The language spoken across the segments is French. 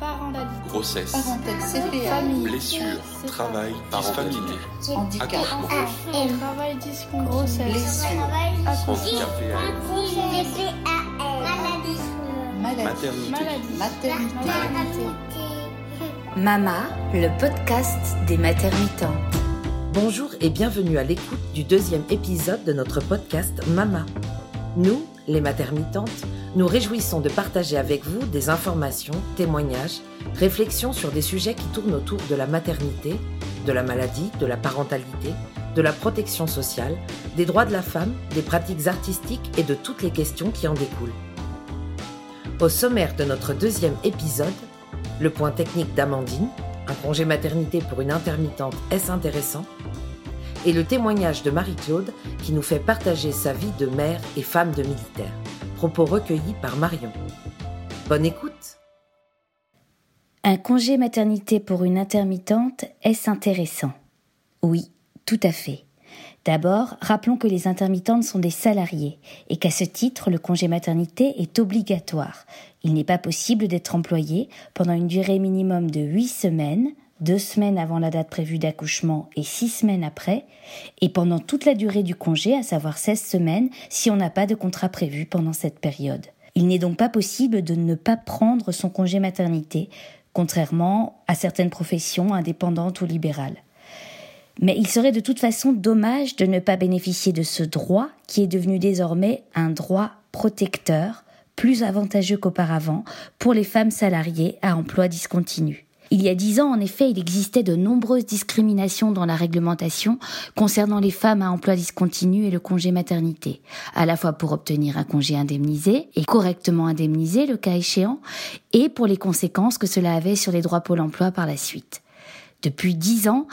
parentalité, grossesse, parentèle, CPA, famille, blessure, travail, parentalité, handicap, travail discontinué, blessure, handicapé, maladie, maternité, maladie, maternité. Mama, le podcast des maternitantes. Bonjour et bienvenue à l'écoute du deuxième épisode de notre podcast Mama. Nous, les maternitantes, nous réjouissons de partager avec vous des informations, témoignages, réflexions sur des sujets qui tournent autour de la maternité, de la maladie, de la parentalité, de la protection sociale, des droits de la femme, des pratiques artistiques et de toutes les questions qui en découlent. Au sommaire de notre deuxième épisode, le point technique d'Amandine, un congé maternité pour une intermittente, est-ce intéressant? Et le témoignage de Marie-Claude qui nous fait partager sa vie de mère et femme de militaire. Propos recueillis par Marion. Bonne écoute Un congé maternité pour une intermittente, est-ce intéressant? Oui, tout à fait. D'abord, rappelons que les intermittentes sont des salariés et qu'à ce titre, le congé maternité est obligatoire. Il n'est pas possible d'être employé pendant une durée minimum de 8 semaines, deux semaines avant la date prévue d'accouchement et six semaines après, et pendant toute la durée du congé, à savoir 16 semaines, si on n'a pas de contrat prévu pendant cette période. Il n'est donc pas possible de ne pas prendre son congé maternité, contrairement à certaines professions indépendantes ou libérales. Mais il serait de toute façon dommage de ne pas bénéficier de ce droit qui est devenu désormais un droit protecteur, plus avantageux qu'auparavant pour les femmes salariées à emploi discontinu. Il y a dix ans, en effet, il existait de nombreuses discriminations dans la réglementation concernant les femmes à emploi discontinu et le congé maternité, à la fois pour obtenir un congé indemnisé et correctement indemnisé le cas échéant, et pour les conséquences que cela avait sur les droits Pôle emploi par la suite. Depuis dix ans,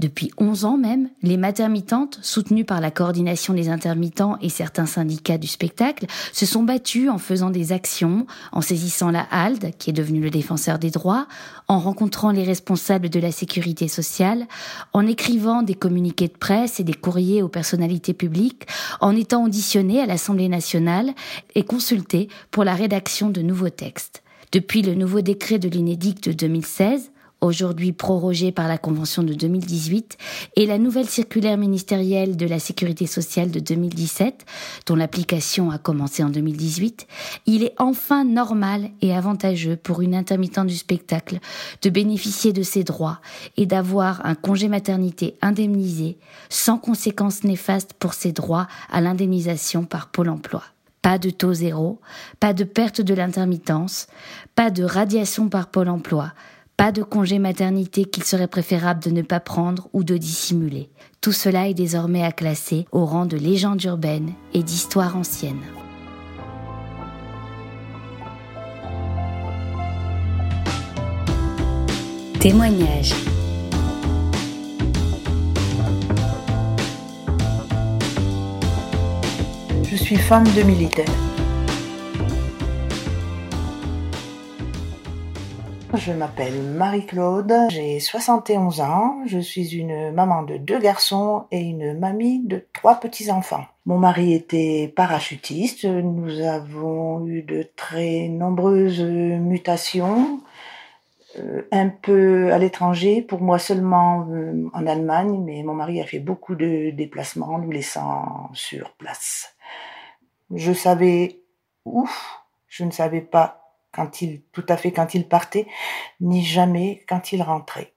depuis 11 ans même, les maternitantes, soutenues par la coordination des intermittents et certains syndicats du spectacle, se sont battues en faisant des actions, en saisissant la HALD, qui est devenue le défenseur des droits, en rencontrant les responsables de la sécurité sociale, en écrivant des communiqués de presse et des courriers aux personnalités publiques, en étant auditionnées à l'Assemblée nationale et consultées pour la rédaction de nouveaux textes. Depuis le nouveau décret de l'Unédic de 2016, aujourd'hui prorogée par la Convention de 2018, et la nouvelle circulaire ministérielle de la Sécurité sociale de 2017, dont l'application a commencé en 2018, il est enfin normal et avantageux pour une intermittente du spectacle de bénéficier de ses droits et d'avoir un congé maternité indemnisé sans conséquences néfastes pour ses droits à l'indemnisation par Pôle emploi. Pas de taux zéro, pas de perte de l'intermittence, pas de radiation par Pôle emploi, pas de congé maternité qu'il serait préférable de ne pas prendre ou de dissimuler. Tout cela est désormais à classer au rang de légende urbaine et d'histoire ancienne. Témoignage. Je suis femme de militaire. Je m'appelle Marie-Claude, j'ai 71 ans, je suis une maman de deux garçons et une mamie de trois petits-enfants. Mon mari était parachutiste, nous avons eu de très nombreuses mutations, euh, un peu à l'étranger, pour moi seulement euh, en Allemagne, mais mon mari a fait beaucoup de déplacements, nous laissant sur place. Je savais où, je ne savais pas quand il, tout à fait quand il partait, ni jamais quand il rentrait.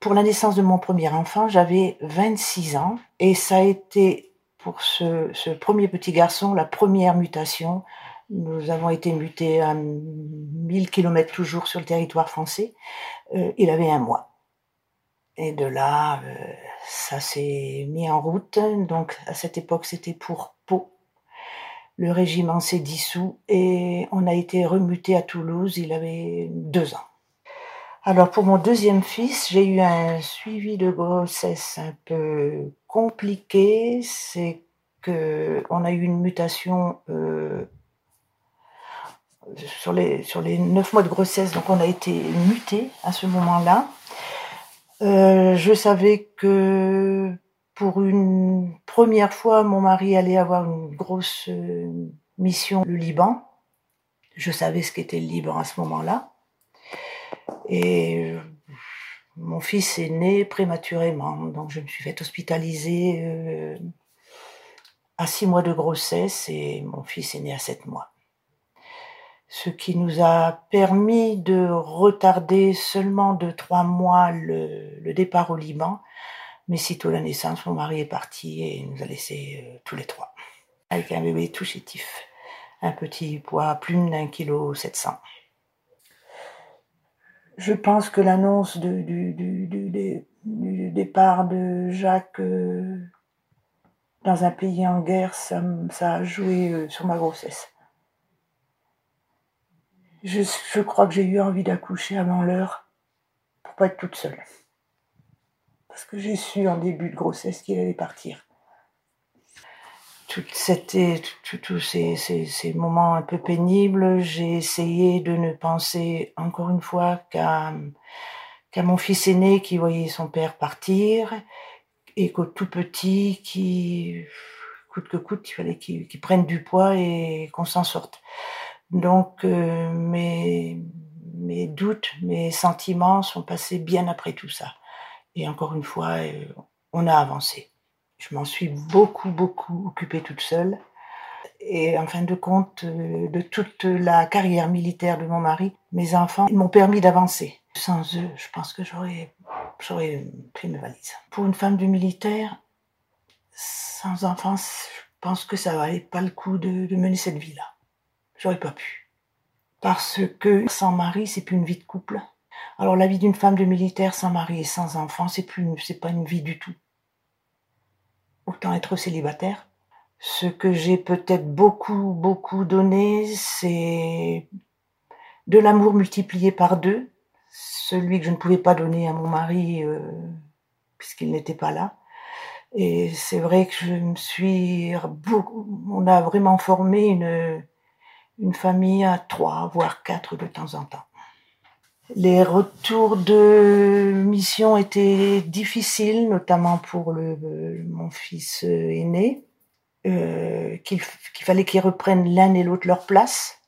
Pour la naissance de mon premier enfant, j'avais 26 ans et ça a été pour ce, ce, premier petit garçon la première mutation. Nous avons été mutés à 1000 km toujours sur le territoire français. Euh, il avait un mois. Et de là, euh, ça s'est mis en route. Donc à cette époque, c'était pour Pau le régiment s'est dissous et on a été remuté à Toulouse. Il avait deux ans. Alors pour mon deuxième fils, j'ai eu un suivi de grossesse un peu compliqué. C'est que on a eu une mutation euh, sur les sur les neuf mois de grossesse, donc on a été muté à ce moment-là. Euh, je savais que pour une première fois, mon mari allait avoir une grosse euh, mission, le Liban. Je savais ce qu'était le Liban à ce moment-là. Et mon fils est né prématurément, donc je me suis fait hospitaliser euh, à six mois de grossesse et mon fils est né à sept mois. Ce qui nous a permis de retarder seulement de trois mois le, départ au Liban. Mais sitôt la naissance, mon mari est parti et nous a laissés euh, tous les trois. Avec un bébé tout chétif. Un petit poids plus d'un kilo sept cents. Je pense que l'annonce du, départ de Jacques euh, dans un pays en guerre, ça, a joué euh, sur ma grossesse. Je, crois que j'ai eu envie d'accoucher avant l'heure pour pas être toute seule. Parce que j'ai su en début de grossesse qu'il allait partir c'était tous ces, ces, moments un peu pénibles, j'ai essayé de ne penser encore une fois qu'à qu'à mon fils aîné qui voyait son père partir et qu'au tout petit qui coûte que coûte il fallait qu'il prenne du poids et qu'on s'en sorte. Donc euh, mes mes doutes, mes sentiments sont passés bien après tout ça. Et encore une fois, euh, on a avancé. Je m'en suis beaucoup, beaucoup occupée toute seule. Et en fin de compte, euh, de toute la carrière militaire de mon mari, mes enfants m'ont permis d'avancer. Sans eux, je pense que j'aurais, j'aurais pris mes valises. Pour une femme du militaire, sans enfants, je pense que ça valait pas le coup de, de mener cette vie-là. J'aurais pas pu. Parce que sans mari, c'est plus une vie de couple. Alors la vie d'une femme de militaire sans mari et sans enfant, c'est plus, c'est pas une vie du tout autant être célibataire. Ce que j'ai peut-être beaucoup, beaucoup donné, c'est de l'amour multiplié par deux, celui que je ne pouvais pas donner à mon mari euh, puisqu'il n'était pas là. Et c'est vrai que je me suis on a vraiment formé une, une famille à trois, voire quatre de temps en temps. Les retours de mission étaient difficiles, notamment pour le, mon fils aîné, euh, qu'il fallait qu'ils reprennent l'un et l'autre leur place.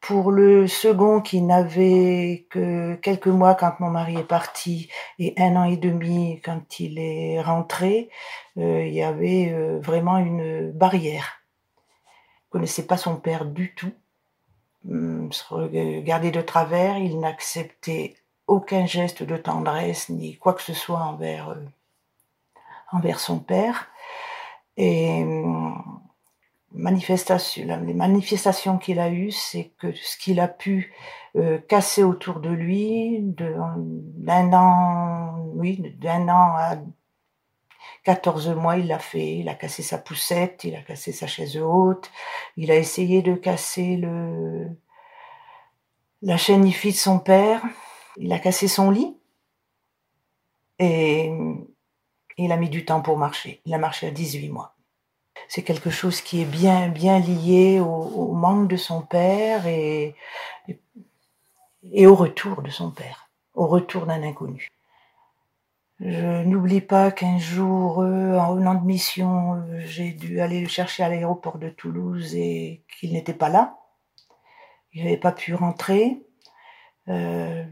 Pour le second qui n'avait que quelques mois quand mon mari est parti et un an et demi quand il est rentré, euh, il y avait euh, vraiment une barrière. Il connaissait pas son père du tout se regarder de travers, il n'acceptait aucun geste de tendresse ni quoi que ce soit envers, euh, envers son père. Et hum, manifestation, les manifestations qu'il a eues, c'est que ce qu'il a pu euh, casser autour de lui, d'un an, oui, d'un an à 14 mois, il l'a fait. Il a cassé sa poussette, il a cassé sa chaise haute, il a essayé de casser le, la chaîne IFI de son père, il a cassé son lit et il a mis du temps pour marcher. Il a marché à 18 mois. C'est quelque chose qui est bien, bien lié au, manque de son père et, et au retour de son père, au retour d'un inconnu. Je n'oublie pas qu'un jour, euh, en revenant de mission, euh, j'ai dû aller le chercher à l'aéroport de Toulouse et qu'il n'était pas là. Il n'avait pas pu rentrer. Euh,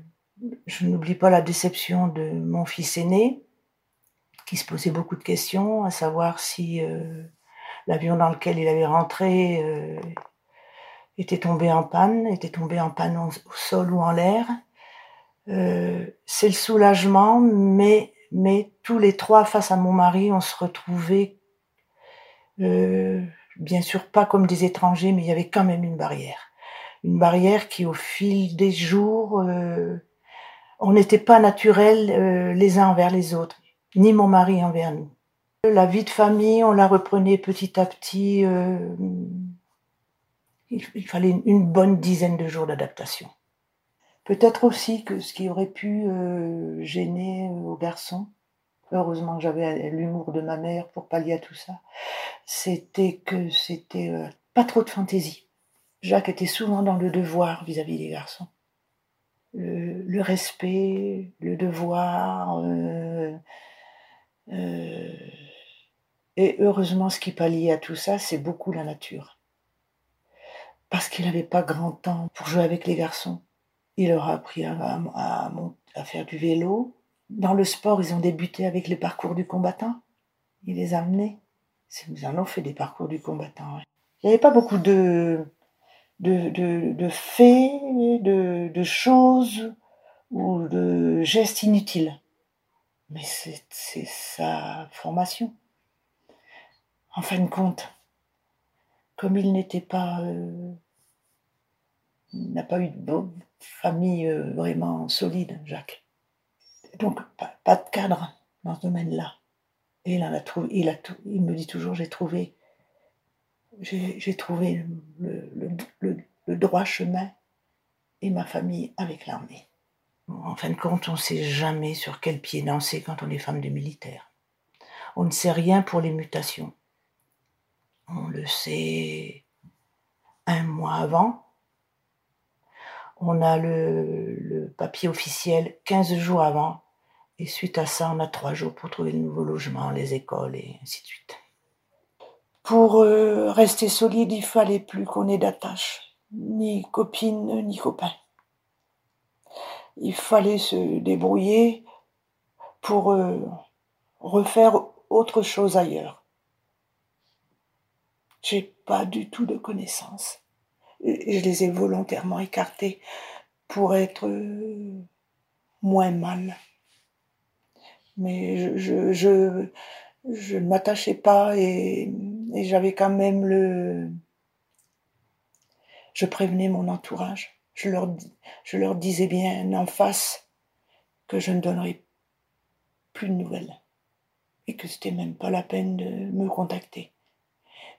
je n'oublie pas la déception de mon fils aîné, qui se posait beaucoup de questions, à savoir si l'avion dans lequel il avait rentré était tombé en panne, était tombé en panne au sol ou en l'air. Euh, c'est le soulagement, mais, mais tous les trois face à mon mari, on se retrouvait, euh, bien sûr pas comme des étrangers, mais il y avait quand même une barrière. Une barrière qui, au fil des jours, euh, on n'était pas naturels euh, les uns envers les autres, ni mon mari envers nous. La vie de famille, on la reprenait petit à petit. Il, fallait une bonne dizaine de jours d'adaptation. Peut-être aussi que ce qui aurait pu euh, gêner euh, aux garçons, heureusement que j'avais l'humour de ma mère pour pallier à tout ça, c'était que c'était euh, pas trop de fantaisie. Jacques était souvent dans le devoir vis-à-vis des garçons. Le, respect, le devoir. et heureusement, ce qui palliait à tout ça, c'est beaucoup la nature. Parce qu'il n'avait pas grand temps pour jouer avec les garçons il leur a appris à, faire du vélo. Dans le sport, ils ont débuté avec les parcours du combattant. Il les a amenés. Nous en avons fait des parcours du combattant. Il n'y avait pas beaucoup de, faits, de, choses ou de gestes inutiles. Mais c'est sa formation. En fin de compte, comme il n'était pas, euh, n'a pas eu de famille euh, vraiment solide, Jacques. Donc pas, de cadre dans ce domaine-là. Et il en a trouvé, il a il me dit toujours, j'ai trouvé, j'ai trouvé le, le, le droit chemin et ma famille avec l'armée. En fin de compte, on ne sait jamais sur quel pied danser quand on est femme de militaire. On ne sait rien pour les mutations. On le sait un mois avant. On a le, papier officiel 15 jours avant. Et suite à ça, on a trois jours pour trouver le nouveau logement, les écoles et ainsi de suite. Pour euh, rester solide, il fallait plus qu'on ait d'attache, ni copine, ni copain il fallait se débrouiller pour euh, refaire autre chose ailleurs. J'ai pas du tout de connaissances. Je les ai volontairement écartées pour être euh, moins mal. Mais je, ne m'attachais pas et, j'avais quand même le... Je prévenais mon entourage je leur, je leur disais bien en face que je ne donnerais plus de nouvelles et que c'était même pas la peine de me contacter,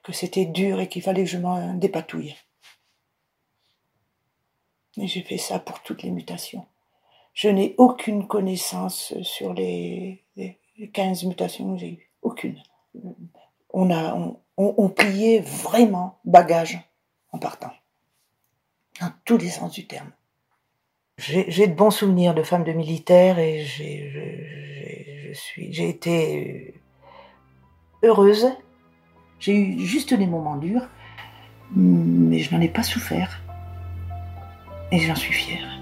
que c'était dur et qu'il fallait que je m'en dépatouille. Et j'ai fait ça pour toutes les mutations. Je n'ai aucune connaissance sur les, les 15 mutations que j'ai eues. Aucune. On a, on, on vraiment bagage en partant dans tous les sens du terme. J'ai de bons souvenirs de femmes de militaires et j'ai été heureuse. J'ai eu juste des moments durs, mais je n'en ai pas souffert. Et j'en suis fière.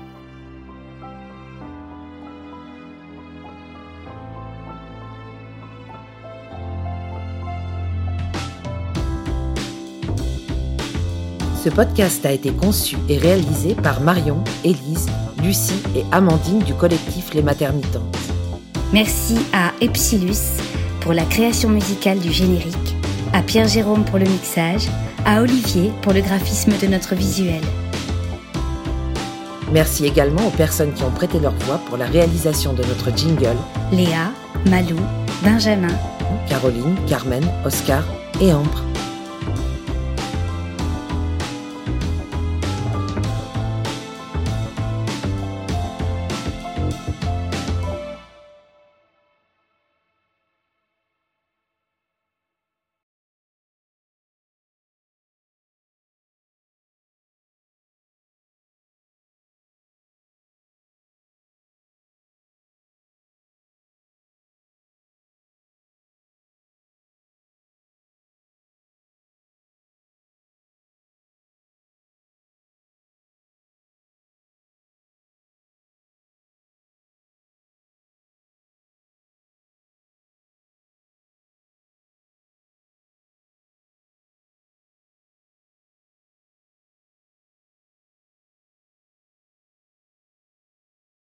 Ce podcast a été conçu et réalisé par Marion, Élise, Lucie et Amandine du collectif Les Maternitantes. Merci à Epsilus pour la création musicale du générique, à Pierre-Jérôme pour le mixage, à Olivier pour le graphisme de notre visuel. Merci également aux personnes qui ont prêté leur voix pour la réalisation de notre jingle. Léa, Malou, Benjamin, Caroline, Carmen, Oscar et Ambre.